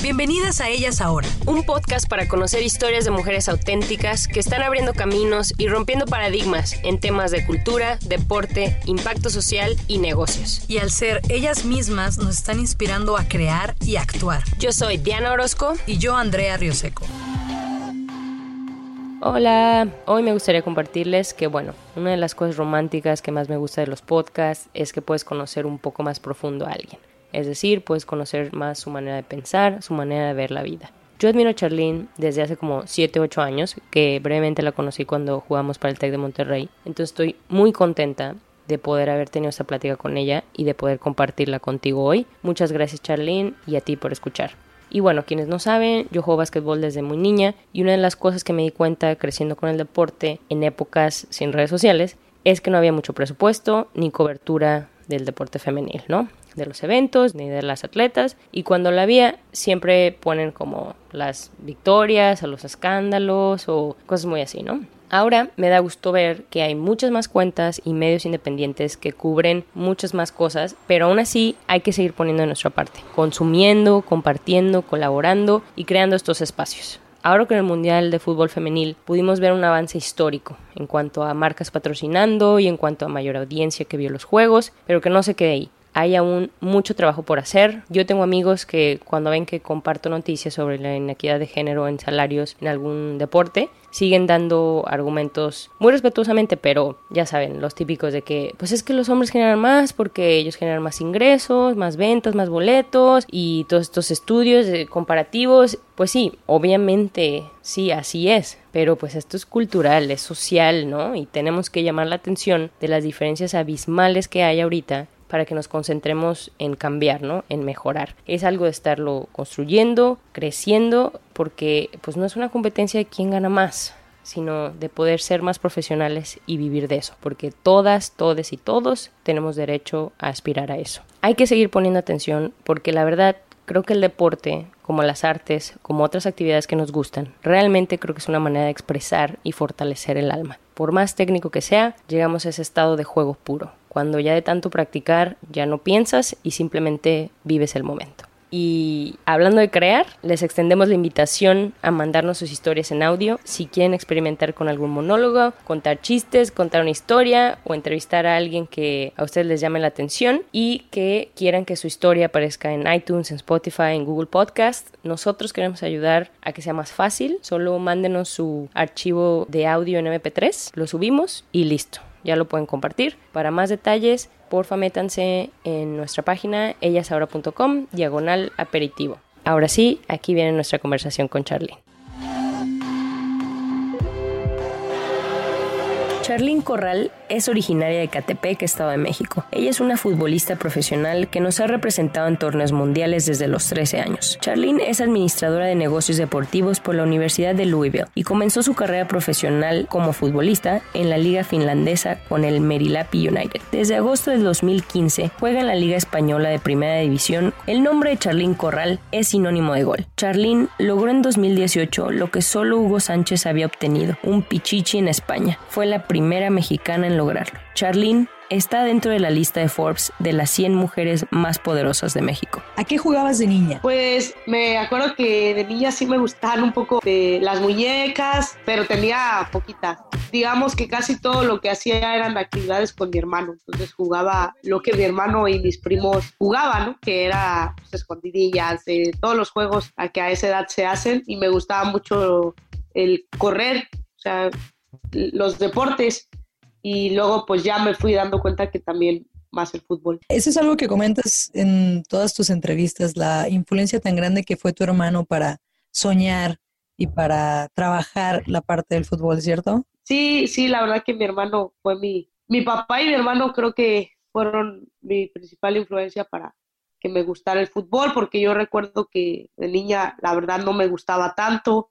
Bienvenidas a Ellas Ahora. Un podcast para conocer historias de mujeres auténticas que están abriendo caminos y rompiendo paradigmas en temas de cultura, deporte, impacto social y negocios. Y al ser ellas mismas nos están inspirando a crear y actuar. Yo soy Diana Orozco. Y yo Andrea Rioseco. Hola, hoy me gustaría compartirles que bueno, una de las cosas románticas que más me gusta de los podcasts es que puedes conocer un poco más profundo a alguien. Es decir, puedes conocer más su manera de pensar, su manera de ver la vida. Yo admiro a Charlene desde hace como 7 8 años, que brevemente la conocí cuando jugamos para el TEC de Monterrey. Entonces estoy muy contenta de poder haber tenido esta plática con ella y de poder compartirla contigo hoy. Muchas gracias Charlene y a ti por escuchar. Y bueno, quienes no saben, yo juego básquetbol desde muy niña y una de las cosas que me di cuenta creciendo con el deporte en épocas sin redes sociales es que no había mucho presupuesto ni cobertura del deporte femenil, ¿no? De los eventos ni de las atletas. Y cuando la había, siempre ponen como las victorias, a los escándalos o cosas muy así, ¿no? Ahora me da gusto ver que hay muchas más cuentas y medios independientes que cubren muchas más cosas, pero aún así hay que seguir poniendo de nuestra parte, consumiendo, compartiendo, colaborando y creando estos espacios. Ahora con el Mundial de Fútbol Femenil pudimos ver un avance histórico en cuanto a marcas patrocinando y en cuanto a mayor audiencia que vio los juegos, pero que no se quede ahí hay aún mucho trabajo por hacer. Yo tengo amigos que cuando ven que comparto noticias sobre la inequidad de género en salarios en algún deporte, siguen dando argumentos muy respetuosamente, pero ya saben, los típicos de que, pues es que los hombres generan más porque ellos generan más ingresos, más ventas, más boletos y todos estos estudios comparativos. Pues sí, obviamente sí, así es, pero pues esto es cultural, es social, ¿no? Y tenemos que llamar la atención de las diferencias abismales que hay ahorita para que nos concentremos en cambiar, ¿no? En mejorar. Es algo de estarlo construyendo, creciendo, porque pues no es una competencia de quién gana más, sino de poder ser más profesionales y vivir de eso, porque todas, todes y todos tenemos derecho a aspirar a eso. Hay que seguir poniendo atención porque la verdad creo que el deporte, como las artes, como otras actividades que nos gustan, realmente creo que es una manera de expresar y fortalecer el alma. Por más técnico que sea, llegamos a ese estado de juego puro, cuando ya de tanto practicar ya no piensas y simplemente vives el momento. Y hablando de crear, les extendemos la invitación a mandarnos sus historias en audio si quieren experimentar con algún monólogo, contar chistes, contar una historia o entrevistar a alguien que a ustedes les llame la atención y que quieran que su historia aparezca en iTunes, en Spotify, en Google Podcast. Nosotros queremos ayudar a que sea más fácil. Solo mándenos su archivo de audio en MP3, lo subimos y listo ya lo pueden compartir. Para más detalles, porfa métanse en nuestra página ellasahora.com, diagonal aperitivo. Ahora sí, aquí viene nuestra conversación con Charlie. Charlene Corral es originaria de Catepec, Estado de México. Ella es una futbolista profesional que nos ha representado en torneos mundiales desde los 13 años. Charlene es administradora de negocios deportivos por la Universidad de Louisville y comenzó su carrera profesional como futbolista en la liga finlandesa con el Merilapi United. Desde agosto del 2015 juega en la Liga Española de Primera División. El nombre de Charlene Corral es sinónimo de gol. Charlene logró en 2018 lo que solo Hugo Sánchez había obtenido, un pichichi en España. Fue la primera mexicana en lograrlo. Charlene está dentro de la lista de Forbes de las 100 mujeres más poderosas de México. ¿A qué jugabas de niña? Pues me acuerdo que de niña sí me gustaban un poco de las muñecas, pero tenía poquitas. Digamos que casi todo lo que hacía eran actividades con mi hermano. Entonces jugaba lo que mi hermano y mis primos jugaban, que era pues, escondidillas, eh, todos los juegos a que a esa edad se hacen. Y me gustaba mucho el correr, o sea, los deportes y luego pues ya me fui dando cuenta que también más el fútbol. Eso es algo que comentas en todas tus entrevistas, la influencia tan grande que fue tu hermano para soñar y para trabajar la parte del fútbol, ¿cierto? Sí, sí, la verdad que mi hermano fue mi, mi papá y mi hermano creo que fueron mi principal influencia para, que me gustara el fútbol, porque yo recuerdo que de niña la verdad no me gustaba tanto,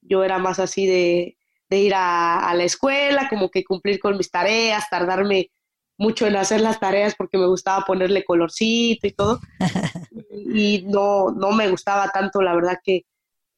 yo era más así de, ir a, la escuela, como que cumplir con mis tareas, tardarme mucho en hacer las tareas porque me gustaba ponerle colorcito y todo. y no, no me gustaba tanto, la verdad, que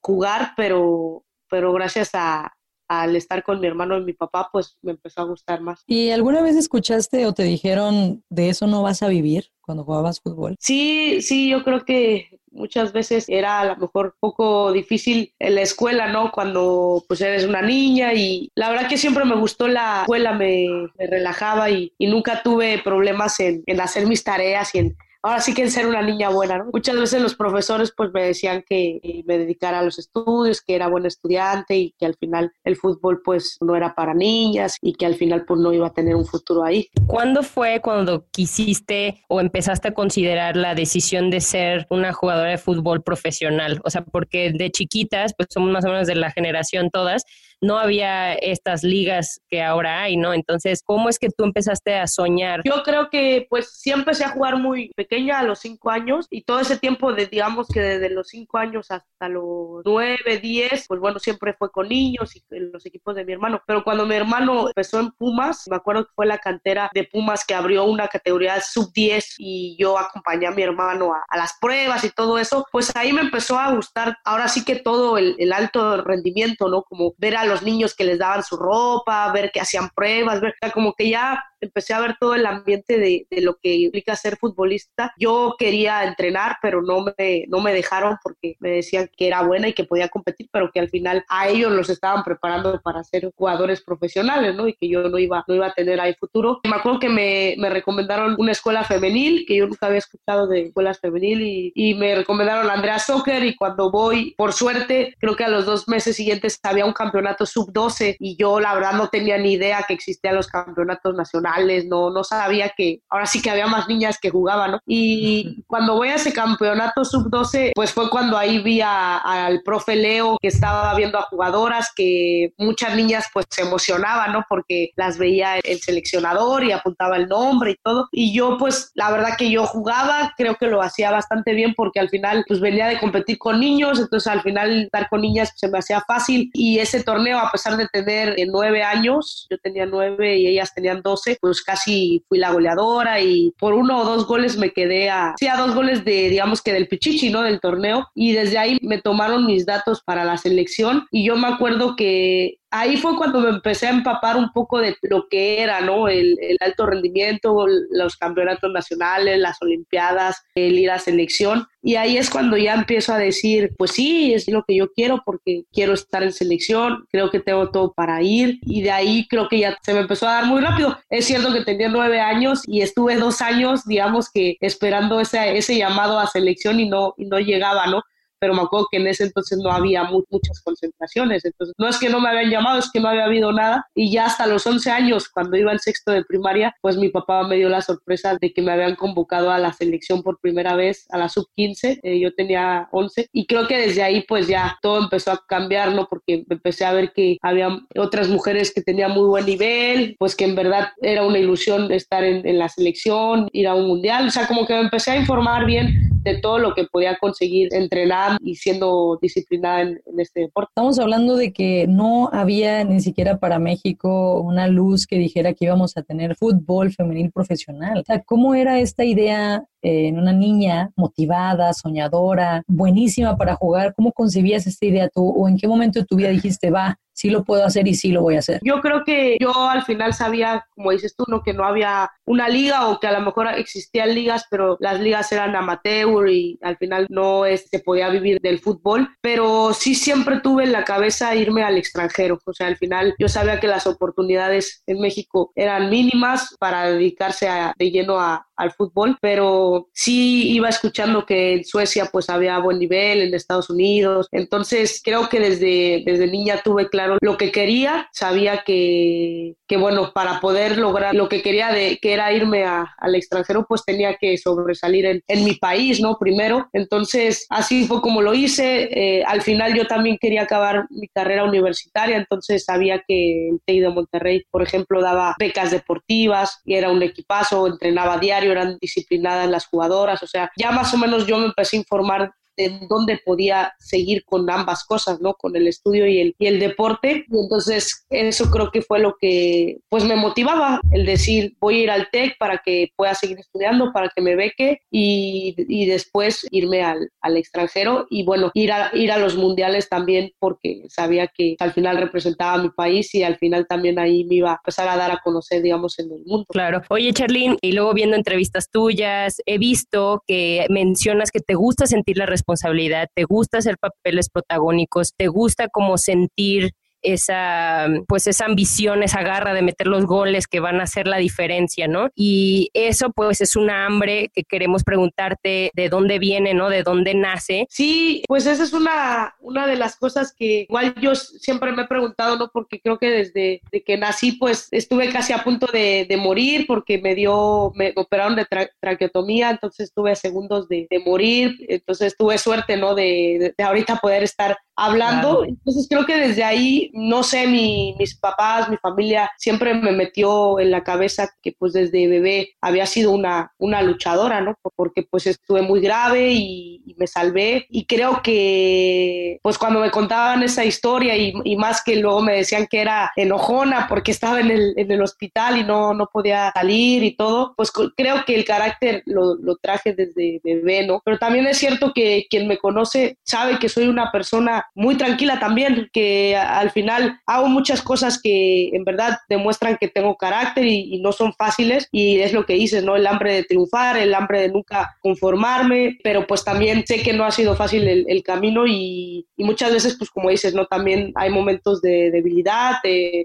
jugar, pero, pero gracias a, al estar con mi hermano y mi papá, pues me empezó a gustar más. ¿Y alguna vez escuchaste o te dijeron de eso no vas a vivir cuando jugabas fútbol? Sí, sí, yo creo que muchas veces era a lo mejor poco difícil en la escuela, ¿no? Cuando pues eres una niña y la verdad que siempre me gustó la escuela, me, relajaba y, nunca tuve problemas en, en hacer mis tareas y en ahora sí que ser una niña buena, ¿no? Muchas veces los profesores pues me decían que me dedicara a los estudios, que era buen estudiante y que al final el fútbol pues no era para niñas y que al final pues no iba a tener un futuro ahí. ¿Cuándo fue cuando quisiste o empezaste a considerar la decisión de ser una jugadora de fútbol profesional? O sea, porque de chiquitas, pues somos más o menos de la generación todas, no había estas ligas que ahora hay, ¿no? Entonces, ¿cómo es que tú empezaste a soñar? Yo creo que pues siempre empecé a jugar muy pequeña, a los cinco años, y todo ese tiempo, de, digamos que desde los cinco años hasta los nueve, diez, pues bueno, siempre fue con niños y en los equipos de mi hermano. Pero cuando mi hermano empezó en Pumas, me acuerdo que fue la cantera de Pumas que abrió una categoría sub 10 y yo acompañé a mi hermano a, las pruebas y todo eso, pues ahí me empezó a gustar, ahora sí que todo el, el alto rendimiento, ¿no? Como ver a los niños que les daban su ropa, ver que hacían pruebas, ver, como que ya empecé a ver todo el ambiente de, de, lo que implica ser futbolista. Yo quería entrenar, pero no me, no me dejaron porque me decían que era buena y que podía competir, pero que al final a ellos los estaban preparando para ser jugadores profesionales, ¿no? Y que yo no iba, no iba a tener ahí futuro. Me acuerdo que me, me recomendaron una escuela femenil, que yo nunca había escuchado de escuelas femenil, y, y me recomendaron Andrea Soccer, y cuando voy, por suerte, creo que a los dos meses siguientes había un campeonato sub-12, y yo la verdad no tenía ni idea que existían los campeonatos nacionales no, no sabía que ahora sí que había más niñas que jugaban, ¿no? Y cuando voy a ese campeonato sub-12, pues fue cuando ahí vi al profe Leo que estaba viendo a jugadoras que muchas niñas pues se emocionaban, ¿no? Porque las veía el seleccionador y apuntaba el nombre y todo. Y yo pues la verdad que yo jugaba, creo que lo hacía bastante bien porque al final pues venía de competir con niños, entonces al final estar con niñas se me hacía fácil y ese torneo a pesar de tener nueve años, yo tenía nueve y ellas tenían doce, pues casi fui la goleadora y por uno o dos goles me quedé a, sí, a dos goles de, digamos que del Pichichi, ¿no? Del torneo. Y desde ahí me tomaron mis datos para la selección y yo me acuerdo que ahí fue cuando me empecé a empapar un poco de lo que era, ¿no? El, alto rendimiento, los campeonatos nacionales, las Olimpiadas, el ir a selección. Y ahí es cuando ya empiezo a decir, pues sí, es lo que yo quiero porque quiero estar en selección, creo que tengo todo para ir. Y de ahí creo que ya se me empezó a dar muy rápido. Es cierto que tenía nueve años y estuve dos años, digamos que esperando ese, ese llamado a selección y no, y no llegaba, ¿no? Pero me acuerdo que en ese entonces no había muchas concentraciones, entonces no es que no me habían llamado, es que no había habido nada y ya hasta los 11 años, cuando iba al sexto de primaria, pues mi papá me dio la sorpresa de que me habían convocado a la selección por primera vez, a la sub-15, eh, yo tenía 11 y creo que desde ahí pues ya todo empezó a cambiar, ¿no? Porque empecé a ver que había otras mujeres que tenían muy buen nivel, pues que en verdad era una ilusión estar en, en la selección, ir a un mundial, o sea, como que me empecé a informar bien de todo lo que podía conseguir entrenar y siendo disciplinada en, este deporte. Estamos hablando de que no había ni siquiera para México una luz que dijera que íbamos a tener fútbol femenil profesional. ¿cómo era esta idea en una niña motivada, soñadora, buenísima para jugar? ¿Cómo concebías esta idea tú o en qué momento de tu vida dijiste, va, sí lo puedo hacer y sí lo voy a hacer? Yo creo que yo al final sabía, como dices tú, ¿no? que no había una liga o que a lo mejor existían ligas, pero las ligas eran amateur y al final no se este, podía vivir del fútbol, pero sí siempre tuve en la cabeza irme al extranjero, o sea, al final yo sabía que las oportunidades en México eran mínimas para dedicarse de lleno a, al fútbol, pero sí iba escuchando que en Suecia pues había buen nivel, en Estados Unidos, entonces creo que desde, desde niña tuve claro lo que quería, sabía que, que bueno, para poder lograr lo que quería, de, que era irme al extranjero, pues tenía que sobresalir en, en, mi país, ¿no? Primero, entonces así fue como lo hice, eh, al final yo también quería acabar mi carrera universitaria, entonces sabía que el TEI de Monterrey, por ejemplo, daba becas deportivas y era un equipazo, entrenaba diario, eran disciplinadas las las jugadoras, o sea, ya más o menos yo me empecé a informar en dónde podía seguir con ambas cosas, ¿no? Con el estudio y el, y el deporte. Y entonces eso creo que fue lo que pues me motivaba, el decir voy a ir al TEC para que pueda seguir estudiando, para que me beque y, y después irme al, al, extranjero y bueno, ir a, ir a los mundiales también porque sabía que al final representaba a mi país y al final también ahí me iba a empezar a dar a conocer, digamos, en el mundo. Claro. Oye, Charlene, y luego viendo entrevistas tuyas, he visto que mencionas que te gusta sentir la responsabilidad responsabilidad, te gusta hacer papeles protagónicos, te gusta como sentir esa, pues esa ambición, esa garra de meter los goles que van a hacer la diferencia, ¿no? Y eso pues es una hambre que queremos preguntarte de dónde viene, ¿no? De dónde nace. Sí, pues esa es una, una de las cosas que igual yo siempre me he preguntado, ¿no? Porque creo que desde que nací pues estuve casi a punto de, de morir porque me dio, me operaron de traqueotomía, entonces estuve a segundos de, de, morir, entonces tuve suerte, ¿no? De, de, ahorita poder estar hablando. Entonces creo que desde ahí, no sé, mi, mis papás, mi familia siempre me metió en la cabeza que pues desde bebé había sido una, una luchadora, ¿no? Porque pues estuve muy grave y, me salvé. Y creo que pues cuando me contaban esa historia y, y, más que luego me decían que era enojona porque estaba en el, en el hospital y no, no podía salir y todo, pues creo que el carácter lo, lo traje desde bebé, ¿no? Pero también es cierto que quien me conoce sabe que soy una persona muy tranquila también, que al final hago muchas cosas que en verdad demuestran que tengo carácter y, no son fáciles y es lo que dices, ¿no? El hambre de triunfar, el hambre de nunca conformarme, pero pues también sé que no ha sido fácil el, camino y, muchas veces, pues como dices, ¿no? También hay momentos de debilidad,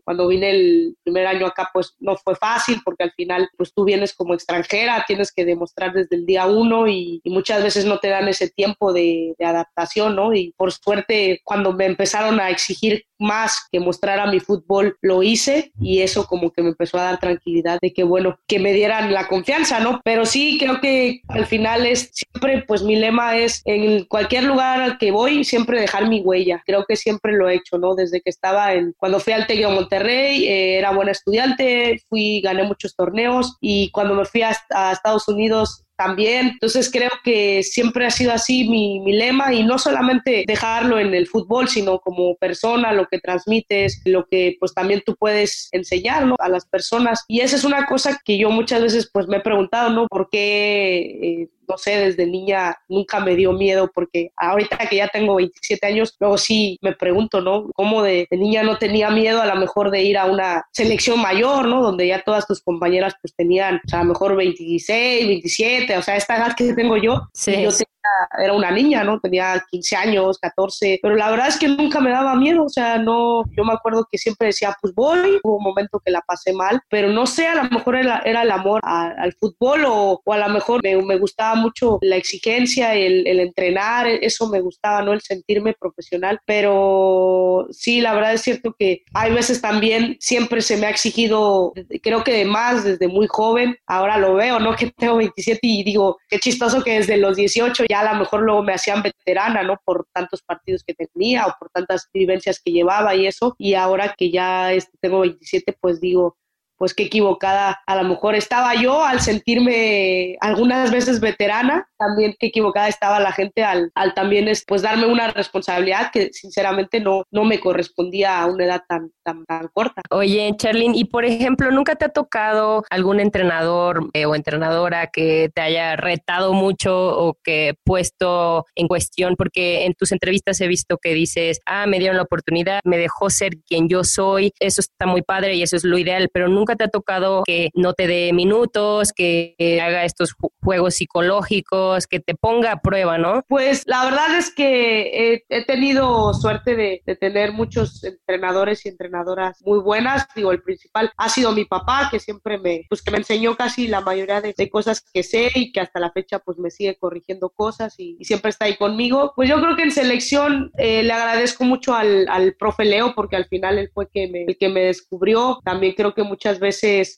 cuando vine el primer año acá, pues no fue fácil porque al final, pues tú vienes como extranjera, tienes que demostrar desde el día uno y, muchas veces no te dan ese tiempo de, de adaptación, ¿no? Y por suerte cuando me empezaron a exigir más que mostrara mi fútbol, lo hice y eso como que me empezó a dar tranquilidad de que, bueno, que me dieran la confianza, ¿no? Pero sí, creo que al final es siempre, pues mi lema es en cualquier lugar al que voy, siempre dejar mi huella. Creo que siempre lo he hecho, ¿no? Desde que estaba en, cuando fui al Teguio Monterrey, eh, era buena estudiante, fui, gané muchos torneos y cuando me fui a, a Estados Unidos también. Entonces creo que siempre ha sido así mi, mi, lema y no solamente dejarlo en el fútbol, sino como persona, lo que transmites, lo que pues también tú puedes enseñar a las personas. Y esa es una cosa que yo muchas veces pues me he preguntado, ¿no? ¿Por qué eh, no sé, desde niña nunca me dio miedo porque ahorita que ya tengo 27 años, luego sí me pregunto, ¿no? ¿Cómo de, niña no tenía miedo a lo mejor de ir a una selección mayor, ¿no? Donde ya todas tus compañeras pues tenían, o sea, a lo mejor 26, 27, o sea, esta edad que tengo yo, sí. yo era una niña, ¿no? Tenía 15 años, 14, pero la verdad es que nunca me daba miedo, o sea, no, yo me acuerdo que siempre decía, pues voy, hubo un momento que la pasé mal, pero no sé, a lo mejor era, era el amor al fútbol o, o, a lo mejor me, me, gustaba mucho la exigencia, el, el entrenar, eso me gustaba, ¿no? El sentirme profesional, pero sí, la verdad es cierto que hay veces también siempre se me ha exigido, creo que de más desde muy joven, ahora lo veo, ¿no? Que tengo 27 y digo, qué chistoso que desde los 18 ya a lo mejor luego me hacían veterana, ¿no? Por tantos partidos que tenía o por tantas vivencias que llevaba y eso. Y ahora que ya este, tengo 27, pues digo, pues qué equivocada a lo mejor estaba yo al sentirme algunas veces veterana, también qué equivocada estaba la gente al, al también es, pues darme una responsabilidad que sinceramente no, no me correspondía a una edad tan, tan, tan corta. Oye, Charlene, y por ejemplo, ¿nunca te ha tocado algún entrenador eh, o entrenadora que te haya retado mucho o que puesto en cuestión? Porque en tus entrevistas he visto que dices, ah, me dieron la oportunidad, me dejó ser quien yo soy, eso está muy padre y eso es lo ideal, pero nunca te ha tocado que no te dé minutos, que, haga estos juegos psicológicos, que te ponga a prueba, ¿no? Pues la verdad es que he, tenido suerte de, tener muchos entrenadores y entrenadoras muy buenas. Digo, el principal ha sido mi papá, que siempre me, pues que me enseñó casi la mayoría de, cosas que sé y que hasta la fecha pues me sigue corrigiendo cosas y, siempre está ahí conmigo. Pues yo creo que en selección eh, le agradezco mucho al, al profe Leo porque al final él fue que me, el que me descubrió. También creo que muchas veces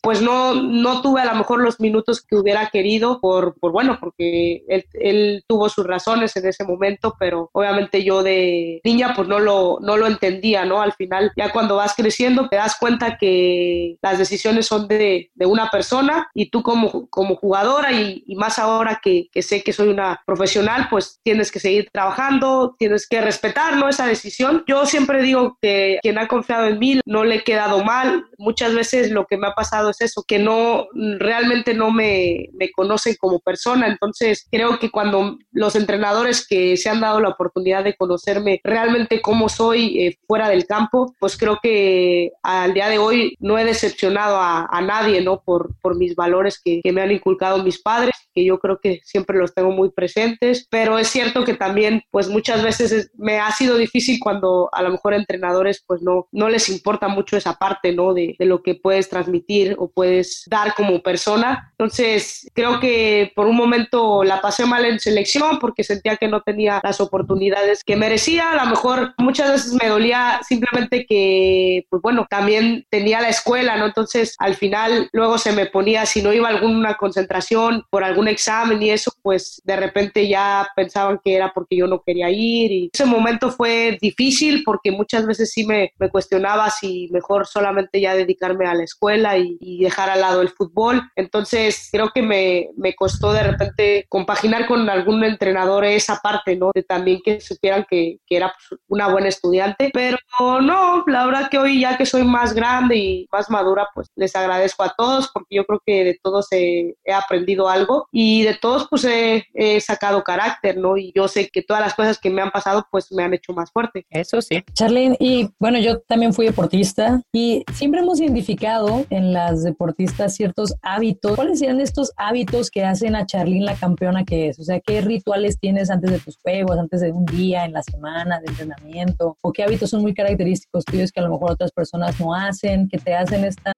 pues no, no tuve a lo mejor los minutos que hubiera querido por, por bueno, porque él, él, tuvo sus razones en ese momento, pero obviamente yo de niña pues no lo, no lo entendía, ¿no? Al final ya cuando vas creciendo te das cuenta que las decisiones son de, de una persona y tú como, como jugadora y, y más ahora que, que, sé que soy una profesional, pues tienes que seguir trabajando, tienes que respetar, ¿no? Esa decisión. Yo siempre digo que quien ha confiado en mí no le he quedado mal. Muchas veces lo que me ha pasado es eso, que no realmente no me, me conocen como persona. Entonces creo que cuando los entrenadores que se han dado la oportunidad de conocerme realmente cómo soy eh, fuera del campo, pues creo que al día de hoy no he decepcionado a, a nadie, ¿no? Por, por mis valores que, que me han inculcado mis padres, que yo creo que siempre los tengo muy presentes, pero es cierto que también pues muchas veces me ha sido difícil cuando a lo mejor entrenadores pues no, no les importa mucho esa parte, ¿no? De, de lo que puedes transmitir o puedes dar como persona. Entonces creo que por un momento la pasé mal en selección porque sentía que no tenía las oportunidades que merecía. A lo mejor muchas veces me dolía simplemente que, pues bueno, también tenía la escuela, ¿no? Entonces al final luego se me ponía, si no iba a alguna concentración por algún examen y eso, pues de repente ya pensaban que era porque yo no quería ir y ese momento fue difícil porque muchas veces sí me, me cuestionaba si mejor solamente ya dedicarme a la escuela y, y, dejar al lado el fútbol. Entonces creo que me, me costó de repente compaginar con algún entrenador esa parte, ¿no? De también que supieran que, que era pues, una buena estudiante, pero no, la verdad que hoy ya que soy más grande y más madura, pues les agradezco a todos porque yo creo que de todos he, he aprendido algo y de todos pues he, he sacado carácter, ¿no? Y yo sé que todas las cosas que me han pasado pues me han hecho más fuerte. Eso sí. Charlene, y bueno, yo también fui deportista y siempre hemos identificado en las deportistas ciertos hábitos. ¿Cuáles serían estos hábitos que hacen a Charlene la campeona que es? O sea, ¿qué rituales tienes antes de tus juegos, antes de un día, en la semana de entrenamiento? ¿O qué hábitos son muy característicos tuyos que a lo mejor otras personas no hacen, que te hacen esta...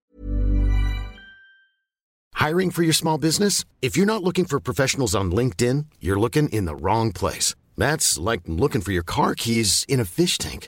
Hiring for your small business? If you're not looking for professionals on LinkedIn, you're looking in the wrong place. That's like looking for your car keys in a fish tank.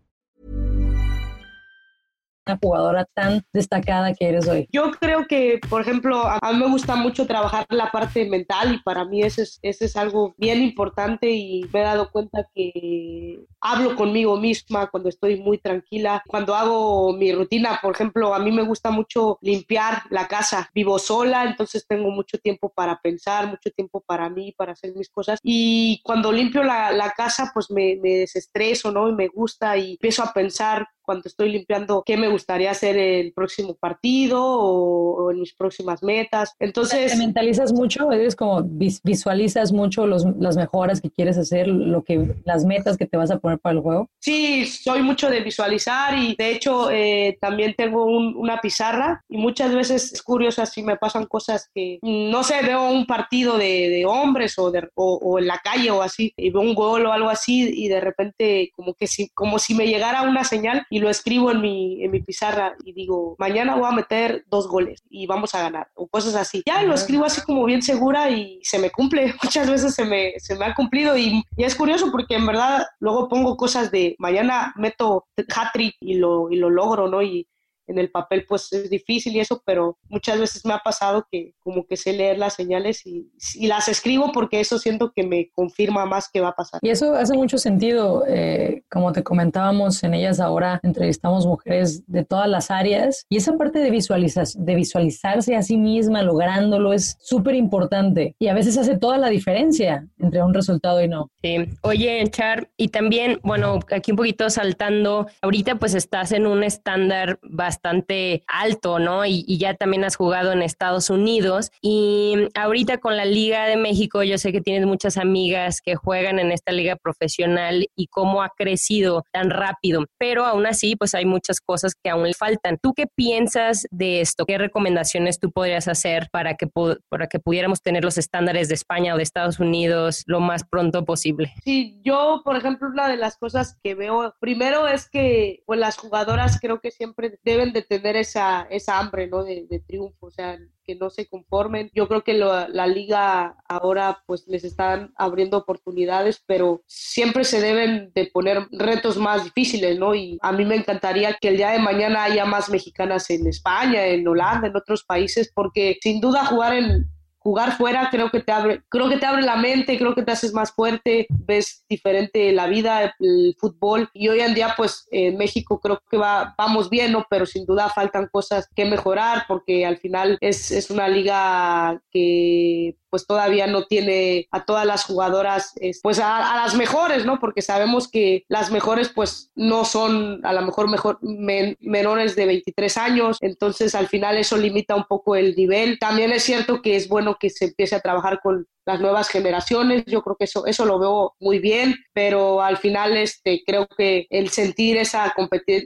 Jugadora tan destacada que eres hoy. Yo creo que, por ejemplo, a, mí me gusta mucho trabajar la parte mental y para mí eso es, es algo bien importante y me he dado cuenta que hablo conmigo misma cuando estoy muy tranquila. Cuando hago mi rutina, por ejemplo, a mí me gusta mucho limpiar la casa. Vivo sola, entonces tengo mucho tiempo para pensar, mucho tiempo para mí, para hacer mis cosas. Y cuando limpio la, la casa, pues me, me desestreso, ¿no? Y me gusta y empiezo a pensar cuando estoy limpiando qué me gustaría hacer el próximo partido o, o en mis próximas metas. Entonces... ¿Te mentalizas mucho? ¿Eres como visualizas mucho los, las mejoras que quieres hacer, lo que, las metas que te vas a poner para el juego? Sí, soy mucho de visualizar y de hecho eh, también tengo un, una pizarra y muchas veces es curioso si me pasan cosas que, no sé, veo un partido de, de hombres o, de, o, o, en la calle o así y veo un gol o algo así y de repente como que si, como si me llegara una señal y lo escribo en mi, en mi pizarra y digo, mañana voy a meter dos goles y vamos a ganar, o cosas así. Ya lo escribo así como bien segura y se me cumple. Muchas veces se me, se me ha cumplido y, y es curioso porque en verdad luego pongo cosas de mañana meto hat-trick y lo, y lo logro, ¿no? Y, en el papel pues es difícil y eso, pero muchas veces me ha pasado que como que sé leer las señales y, y las escribo porque eso siento que me confirma más que va a pasar. Y eso hace mucho sentido, eh, como te comentábamos en ellas ahora, entrevistamos mujeres de todas las áreas y esa parte de, visualizar, de visualizarse a sí misma lográndolo es súper importante y a veces hace toda la diferencia entre un resultado y no. Sí, oye Char, y también, bueno, aquí un poquito saltando, ahorita pues estás en un estándar bastante bastante alto, ¿no? Y, y, ya también has jugado en Estados Unidos. Y ahorita con la Liga de México, yo sé que tienes muchas amigas que juegan en esta liga profesional y cómo ha crecido tan rápido, pero aún así, pues hay muchas cosas que aún le faltan. ¿Tú qué piensas de esto? ¿Qué recomendaciones tú podrías hacer para que, para que pudiéramos tener los estándares de España o de Estados Unidos lo más pronto posible? Sí, yo, por ejemplo, una de las cosas que veo, primero es que pues, las jugadoras creo que siempre deben de tener esa, esa hambre, ¿no? De, de triunfo, o sea, que no se conformen. Yo creo que la liga ahora pues les están abriendo oportunidades, pero siempre se deben de poner retos más difíciles, ¿no? Y a mí me encantaría que el día de mañana haya más mexicanas en España, en Holanda, en otros países, porque sin duda jugar en jugar fuera creo que te abre, creo que te abre la mente, creo que te haces más fuerte, ves diferente la vida, el fútbol y hoy en día pues en México creo que va, vamos bien, ¿no? Pero sin duda faltan cosas que mejorar porque al final es, es una liga que pues todavía no tiene a todas las jugadoras, pues a, las mejores, ¿no? Porque sabemos que las mejores pues no son a lo mejor mejor menores de 23 años, entonces al final eso limita un poco el nivel. También es cierto que es bueno que se empiece a trabajar con las nuevas generaciones. Yo creo que eso, eso lo veo muy bien, pero al final este, creo que el sentir esa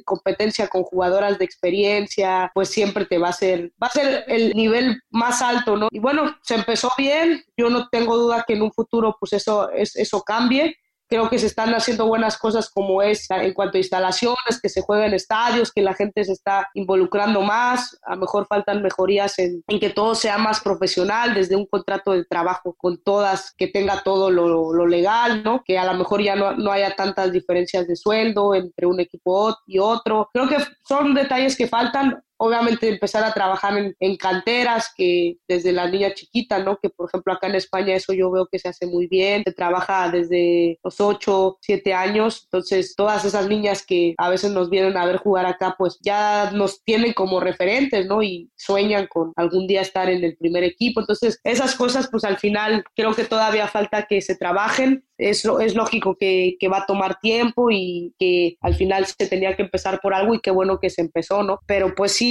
competencia con jugadoras de experiencia, pues siempre te va a ser, va a ser el nivel más alto, ¿no? Y bueno, se empezó bien, yo no tengo duda que en un futuro pues eso, eso cambie Creo que se están haciendo buenas cosas como es en cuanto a instalaciones, que se juega en estadios, que la gente se está involucrando más. A lo mejor faltan mejorías en, que todo sea más profesional, desde un contrato de trabajo con todas, que tenga todo lo, lo legal, ¿no? Que a lo mejor ya no, no haya tantas diferencias de sueldo entre un equipo y otro. Creo que son detalles que faltan obviamente empezar a trabajar en, canteras, que desde la niña chiquita, ¿no? Que por ejemplo acá en España eso yo veo que se hace muy bien, se trabaja desde los 8, 7 años, entonces todas esas niñas que a veces nos vienen a ver jugar acá, pues ya nos tienen como referentes, ¿no? Y sueñan con algún día estar en el primer equipo, entonces esas cosas pues al final creo que todavía falta que se trabajen, es, es lógico que, que va a tomar tiempo y que al final se tenía que empezar por algo y qué bueno que se empezó, ¿no? Pero pues sí,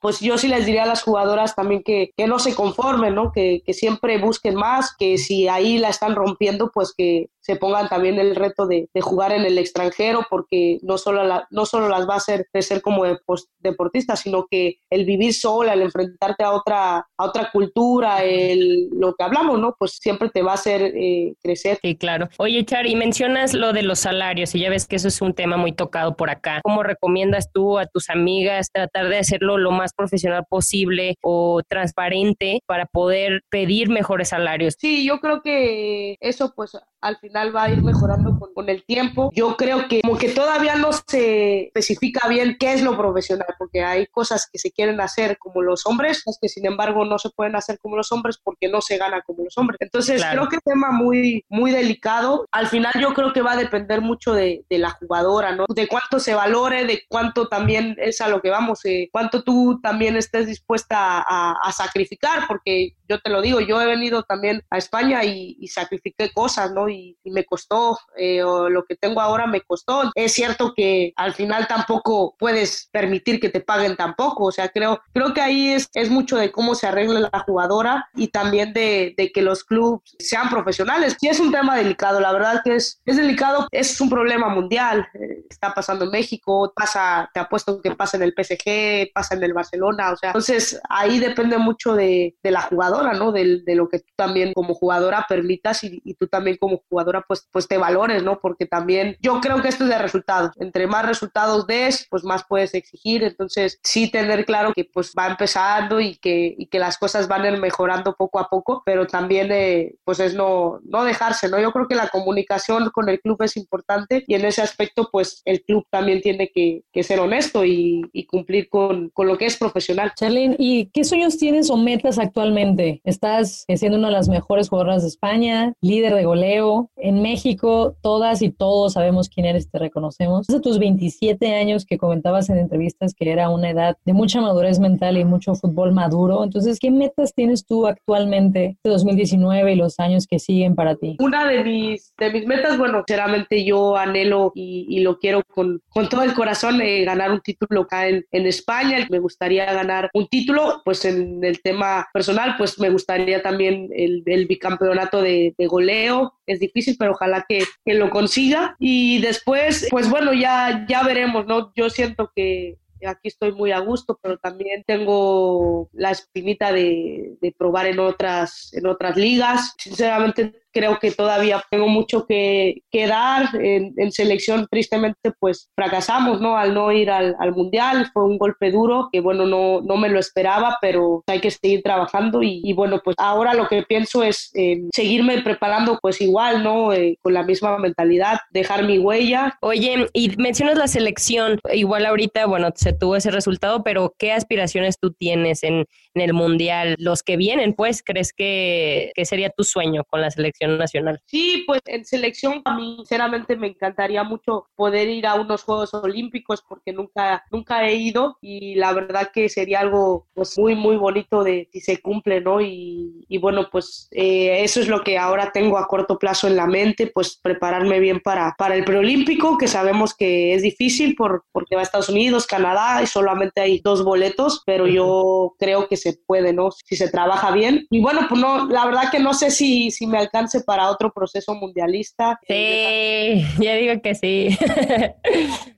pues yo sí les diría a las jugadoras también que, que no se conformen, ¿no? Que, que, siempre busquen más, que si ahí la están rompiendo, pues que se pongan también el reto de, de jugar en el extranjero, porque no solo, la, no solo las va a hacer crecer como deportistas, sino que el vivir sola, el enfrentarte a otra, a otra cultura, el, lo que hablamos, ¿no? Pues siempre te va a hacer eh, crecer. Sí, claro. Oye, Chari, mencionas lo de los salarios y ya ves que eso es un tema muy tocado por acá. ¿Cómo recomiendas tú a tus amigas tratar de hacer lo más profesional posible o transparente para poder pedir mejores salarios. Sí, yo creo que eso pues al final va a ir mejorando con, el tiempo. Yo creo que como que todavía no se especifica bien qué es lo profesional, porque hay cosas que se quieren hacer como los hombres, que sin embargo no se pueden hacer como los hombres porque no se gana como los hombres. Entonces creo que es un tema muy, muy delicado. Al final yo creo que va a depender mucho de, de la jugadora, ¿no? De cuánto se valore, de cuánto también es a lo que vamos, eh, cuánto tú también estés dispuesta a, a, sacrificar, porque yo te lo digo, yo he venido también a España y, y sacrifiqué cosas, ¿no? Y, me costó, eh, o lo que tengo ahora me costó. Es cierto que al final tampoco puedes permitir que te paguen tampoco, o sea, creo, creo que ahí es, es mucho de cómo se arregla la jugadora y también de, de que los clubes sean profesionales. Y es un tema delicado, la verdad que es, es delicado, es un problema mundial, eh, está pasando en México, pasa, te apuesto que pasa en el PSG, pasa en el Barcelona, o sea, entonces ahí depende mucho de, de la jugadora, ¿no? De, de, lo que tú también como jugadora permitas y, y tú también como jugadora pues, pues te valores, ¿no? Porque también yo creo que esto es de resultados. Entre más resultados des, pues más puedes exigir. Entonces, sí tener claro que pues va empezando y que, y que las cosas van a ir mejorando poco a poco, pero también eh, pues es no, no dejarse, ¿no? Yo creo que la comunicación con el club es importante y en ese aspecto pues el club también tiene que, que ser honesto y, y cumplir con, con, lo que es profesional. Charlene, ¿y qué sueños tienes o metas actualmente? Estás siendo una de las mejores jugadoras de España, líder de goleo, en México todas y todos sabemos quién eres, te reconocemos. Hace tus 27 años que comentabas en entrevistas que era una edad de mucha madurez mental y mucho fútbol maduro. Entonces, ¿qué metas tienes tú actualmente de 2019 y los años que siguen para ti? Una de mis, de mis metas, bueno, sinceramente yo anhelo y, lo quiero con, con, todo el corazón eh, ganar un título acá en, en España. Me gustaría ganar un título, pues en el tema personal, pues me gustaría también el, el bicampeonato de, de, goleo. Es difícil, pero ojalá que, que lo consiga. Y después, pues bueno, ya, ya veremos, ¿no? Yo siento que aquí estoy muy a gusto, pero también tengo la espinita de, de, probar en otras, en otras ligas. Sinceramente, creo que todavía tengo mucho que, dar. En, selección, tristemente, pues fracasamos, ¿no? Al no ir al, al, Mundial, fue un golpe duro, que bueno, no, no me lo esperaba, pero hay que seguir trabajando y, bueno, pues ahora lo que pienso es eh, seguirme preparando pues igual, ¿no? Eh, con la misma mentalidad, dejar mi huella. Oye, y mencionas la selección, igual ahorita, bueno, se tuvo ese resultado, pero ¿qué aspiraciones tú tienes en, en el Mundial? Los que vienen, pues, ¿crees que, que sería tu sueño con la selección? Nacional? Sí, pues en selección a mí sinceramente me encantaría mucho poder ir a unos Juegos Olímpicos porque nunca, nunca he ido y la verdad que sería algo pues muy, muy bonito de si se cumple, ¿no? Y, y bueno, pues eh, eso es lo que ahora tengo a corto plazo en la mente, pues prepararme bien para, para el preolímpico, que sabemos que es difícil por, porque va a Estados Unidos, Canadá y solamente hay dos boletos, pero yo creo que se puede, ¿no? Si se trabaja bien. Y bueno, pues no, la verdad que no sé si, si me alcance para otro proceso mundialista. Sí, ya digo que sí.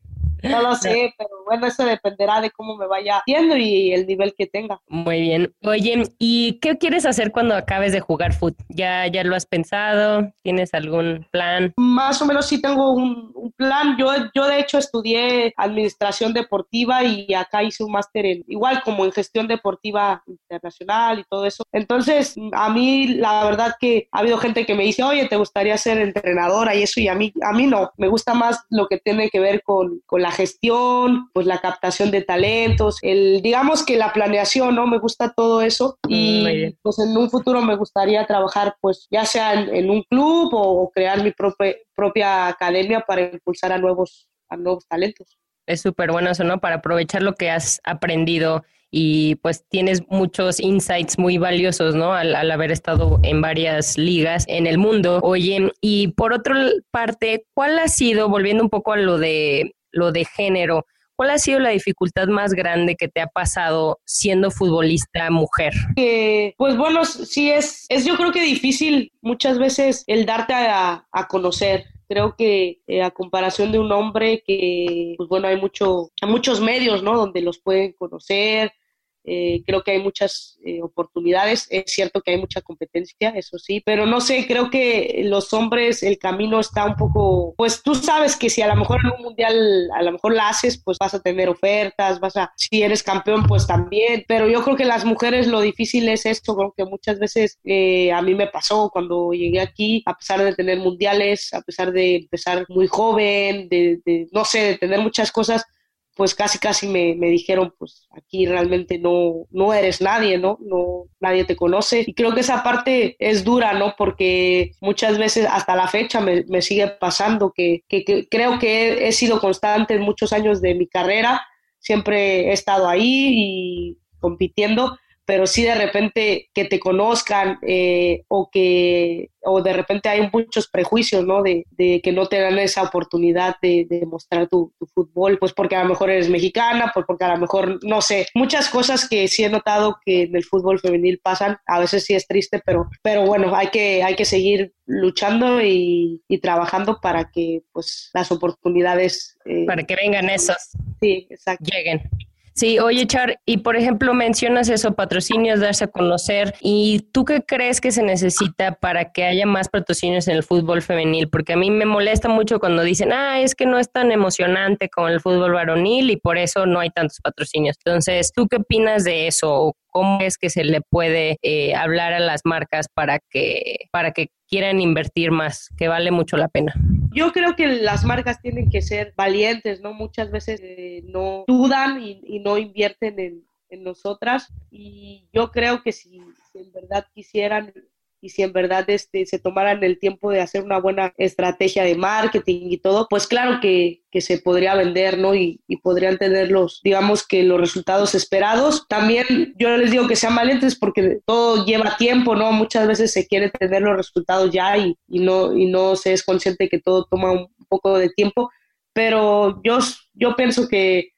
No lo sé, pero bueno, eso dependerá de cómo me vaya haciendo y el nivel que tenga. Muy bien. Oye, ¿y qué quieres hacer cuando acabes de jugar fútbol? ¿Ya, ¿Ya lo has pensado? ¿Tienes algún plan? Más o menos sí tengo un, plan. Yo, yo de hecho estudié administración deportiva y acá hice un máster en, igual como en gestión deportiva internacional y todo eso. Entonces, a mí la verdad que ha habido gente que me dice, oye, ¿te gustaría ser entrenadora y eso? Y a mí, a mí no. Me gusta más lo que tiene que ver con, con la gestión, pues la captación de talentos, el, digamos que la planeación, ¿no? Me gusta todo eso mm, y pues en un futuro me gustaría trabajar pues ya sea en, un club o, crear mi propia, propia academia para impulsar a nuevos, a nuevos talentos. Es súper bueno eso, ¿no? Para aprovechar lo que has aprendido y pues tienes muchos insights muy valiosos, ¿no? Al, al, haber estado en varias ligas en el mundo. Oye, y por otra parte, ¿cuál ha sido, volviendo un poco a lo de lo de género, ¿cuál ha sido la dificultad más grande que te ha pasado siendo futbolista mujer? pues bueno, sí es, es yo creo que difícil muchas veces el darte a, conocer. Creo que eh, a comparación de un hombre que, pues bueno, hay mucho, hay muchos medios, ¿no? Donde los pueden conocer, eh, creo que hay muchas eh, oportunidades. Es cierto que hay mucha competencia, eso sí, pero no sé, creo que los hombres, el camino está un poco, pues tú sabes que si a lo mejor en un mundial a lo mejor la haces, pues vas a tener ofertas, vas a, si eres campeón, pues también, pero yo creo que las mujeres lo difícil es esto, creo que muchas veces eh, a mí me pasó cuando llegué aquí, a pesar de tener mundiales, a pesar de empezar muy joven, de, de no sé, de tener muchas cosas, pues casi casi me, me, dijeron, pues aquí realmente no, no eres nadie, ¿no? ¿no? Nadie te conoce. Y creo que esa parte es dura, ¿no? Porque muchas veces hasta la fecha me, me sigue pasando que, que, creo que he, sido constante en muchos años de mi carrera, siempre he estado ahí y compitiendo, pero sí de repente que te conozcan eh, o que o de repente hay muchos prejuicios, ¿no? De, de que no te dan esa oportunidad de, de mostrar tu, tu, fútbol, pues porque a lo mejor eres mexicana, pues porque a lo mejor, no sé, muchas cosas que sí he notado que en el fútbol femenil pasan, a veces sí es triste, pero, pero bueno, hay que, hay que seguir luchando y, y trabajando para que pues las oportunidades... Eh, para que vengan esos. Sí, exacto. Lleguen. Sí, oye, Char, y por ejemplo mencionas eso, patrocinios, darse a conocer, ¿y tú qué crees que se necesita para que haya más patrocinios en el fútbol femenil? Porque a mí me molesta mucho cuando dicen, ah, es que no es tan emocionante como el fútbol varonil y por eso no hay tantos patrocinios. Entonces, ¿tú qué opinas de eso? ¿Cómo es que se le puede eh, hablar a las marcas para que, para que quieran invertir más, que vale mucho la pena? Yo creo que las marcas tienen que ser valientes, ¿no? Muchas veces eh, no dudan y, no invierten en, nosotras y yo creo que si, en verdad quisieran y si en verdad este, se tomaran el tiempo de hacer una buena estrategia de marketing y todo, pues claro que, que se podría vender, ¿no? Y, y, podrían tener los, digamos que los resultados esperados. También yo les digo que sean valientes porque todo lleva tiempo, ¿no? Muchas veces se quiere tener los resultados ya y, no, y no se es consciente que todo toma un poco de tiempo, pero yo, yo pienso que,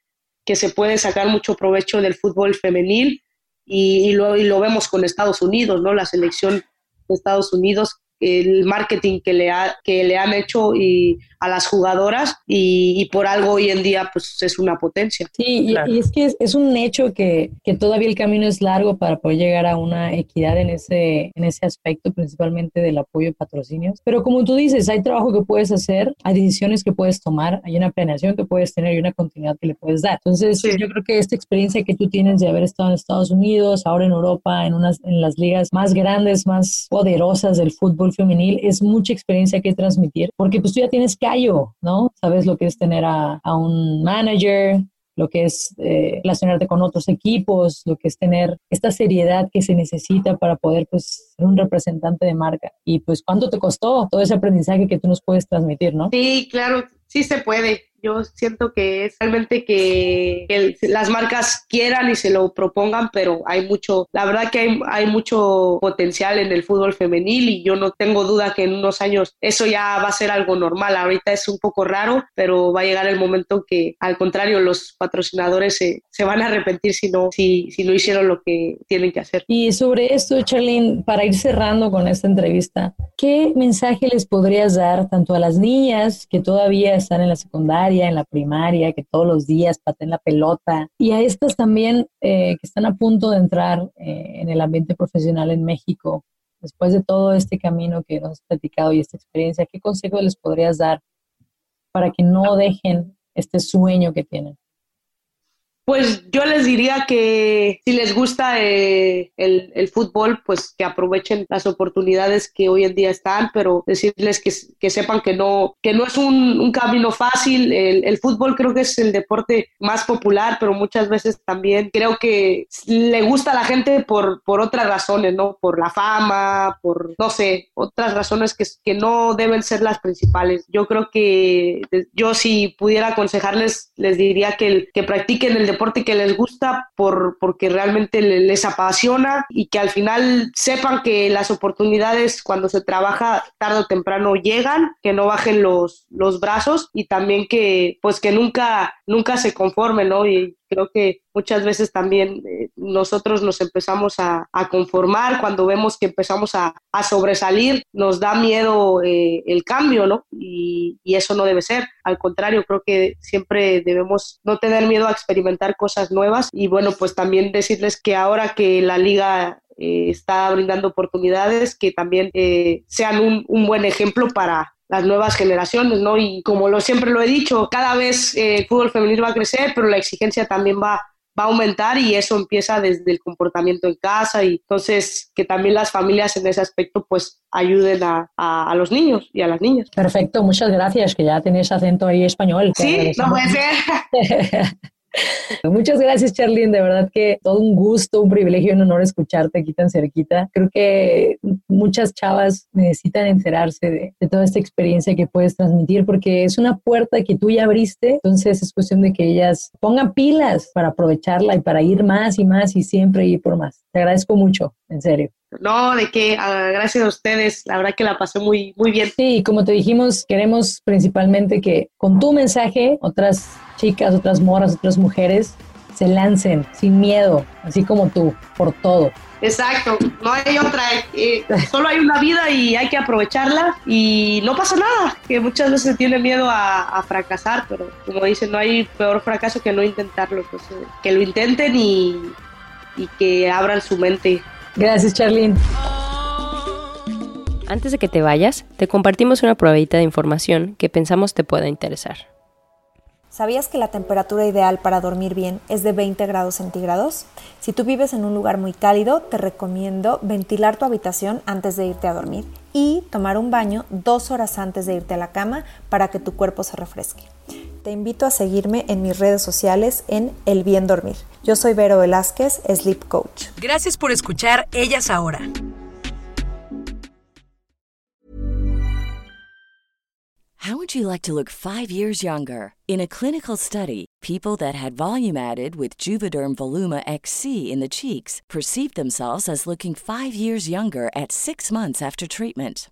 que se puede sacar mucho provecho del fútbol femenil y, y, lo, y lo vemos con Estados Unidos, ¿no? La selección Estados Unidos el marketing que le, ha, que le han hecho y a las jugadoras y, por algo hoy en día pues es una potencia. Sí, y, es que es, un hecho que, que, todavía el camino es largo para poder llegar a una equidad en ese, en ese aspecto, principalmente del apoyo y patrocinios. Pero como tú dices, hay trabajo que puedes hacer, hay decisiones que puedes tomar, hay una planeación que puedes tener y una continuidad que le puedes dar. Entonces, yo creo que esta experiencia que tú tienes de haber estado en Estados Unidos, ahora en Europa, en, unas, en las ligas más grandes, más poderosas del fútbol femenil, es mucha experiencia que transmitir, porque pues tú ya tienes que ¿no? Sabes lo que es tener a, un manager, lo que es eh, relacionarte con otros equipos, lo que es tener esta seriedad que se necesita para poder pues ser un representante de marca. Y pues cuánto te costó todo ese aprendizaje que tú nos puedes transmitir, ¿no? Sí, claro, sí se puede. Yo siento que es realmente que, las marcas quieran y se lo propongan, pero hay mucho, la verdad que hay, hay, mucho potencial en el fútbol femenil y yo no tengo duda que en unos años eso ya va a ser algo normal. Ahorita es un poco raro, pero va a llegar el momento que al contrario los patrocinadores se, se van a arrepentir si no, si, si no hicieron lo que tienen que hacer. Y sobre esto, Charlene, para ir cerrando con esta entrevista, ¿qué mensaje les podrías dar tanto a las niñas que todavía están en la secundaria, en la primaria, que todos los días paten la pelota, y a estas también eh, que están a punto de entrar eh, en el ambiente profesional en México, después de todo este camino que nos has platicado y esta experiencia, ¿qué consejo les podrías dar para que no dejen este sueño que tienen? Pues yo les diría que si les gusta eh, el, fútbol, pues que aprovechen las oportunidades que hoy en día están, pero decirles que, sepan que no, que no es un, camino fácil. El, fútbol creo que es el deporte más popular, pero muchas veces también creo que le gusta a la gente por, por otras razones, ¿no? Por la fama, por, no sé, otras razones que, que no deben ser las principales. Yo creo que yo si pudiera aconsejarles, les diría que, que practiquen el deporte que les gusta por, porque realmente les apasiona y que al final sepan que las oportunidades cuando se trabaja tarde o temprano llegan, que no bajen los, los brazos y también que pues que nunca, nunca se conformen, ¿no? Y creo que muchas veces también eh, nosotros nos empezamos a, conformar cuando vemos que empezamos a, sobresalir, nos da miedo eh, el cambio, ¿no? Y, eso no debe ser. Al contrario, creo que siempre debemos no tener miedo a experimentar cosas nuevas y bueno, pues también decirles que ahora que la liga eh, está brindando oportunidades que también sean un, un, buen ejemplo para, las nuevas generaciones, ¿no? Y como lo siempre lo he dicho, cada vez eh, el fútbol femenino va a crecer, pero la exigencia también va, va a aumentar y eso empieza desde el comportamiento en casa y entonces que también las familias en ese aspecto pues ayuden a, a, los niños y a las niñas. Perfecto, muchas gracias, que ya tenéis acento ahí español. Sí, no puede ser. Muchas gracias, Charlene. De verdad que todo un gusto, un privilegio un honor escucharte aquí tan cerquita. Creo que muchas chavas necesitan enterarse de, toda esta experiencia que puedes transmitir porque es una puerta que tú ya abriste. Entonces es cuestión de que ellas pongan pilas para aprovecharla y para ir más y más y siempre ir por más. Te agradezco mucho, en serio. No, de qué, ah, gracias a ustedes, la verdad que la pasé muy, muy bien. Sí, como te dijimos, queremos principalmente que con tu mensaje otras chicas, otras moras, otras mujeres se lancen sin miedo, así como tú, por todo. Exacto, no hay otra, eh, solo hay una vida y hay que aprovecharla y no pasa nada, que muchas veces se tiene miedo a, fracasar, pero como dicen, no hay peor fracaso que no intentarlo, pues eh, que lo intenten y, y que abran su mente Gracias, Charlene. Antes de que te vayas, te compartimos una probadita de información que pensamos te pueda interesar. ¿Sabías que la temperatura ideal para dormir bien es de 20 grados centígrados? Si tú vives en un lugar muy cálido, te recomiendo ventilar tu habitación antes de irte a dormir y tomar un baño dos horas antes de irte a la cama para que tu cuerpo se refresque. Te invito a seguirme en mis redes sociales en El Bien Dormir. Yo soy Vero Velázquez, Sleep Coach. Gracias por escuchar Ellas Ahora. How would you like to look five years younger? In a clinical study, people that had volume added with Juvederm Voluma XC in the cheeks perceived themselves as looking five years younger at six months after treatment.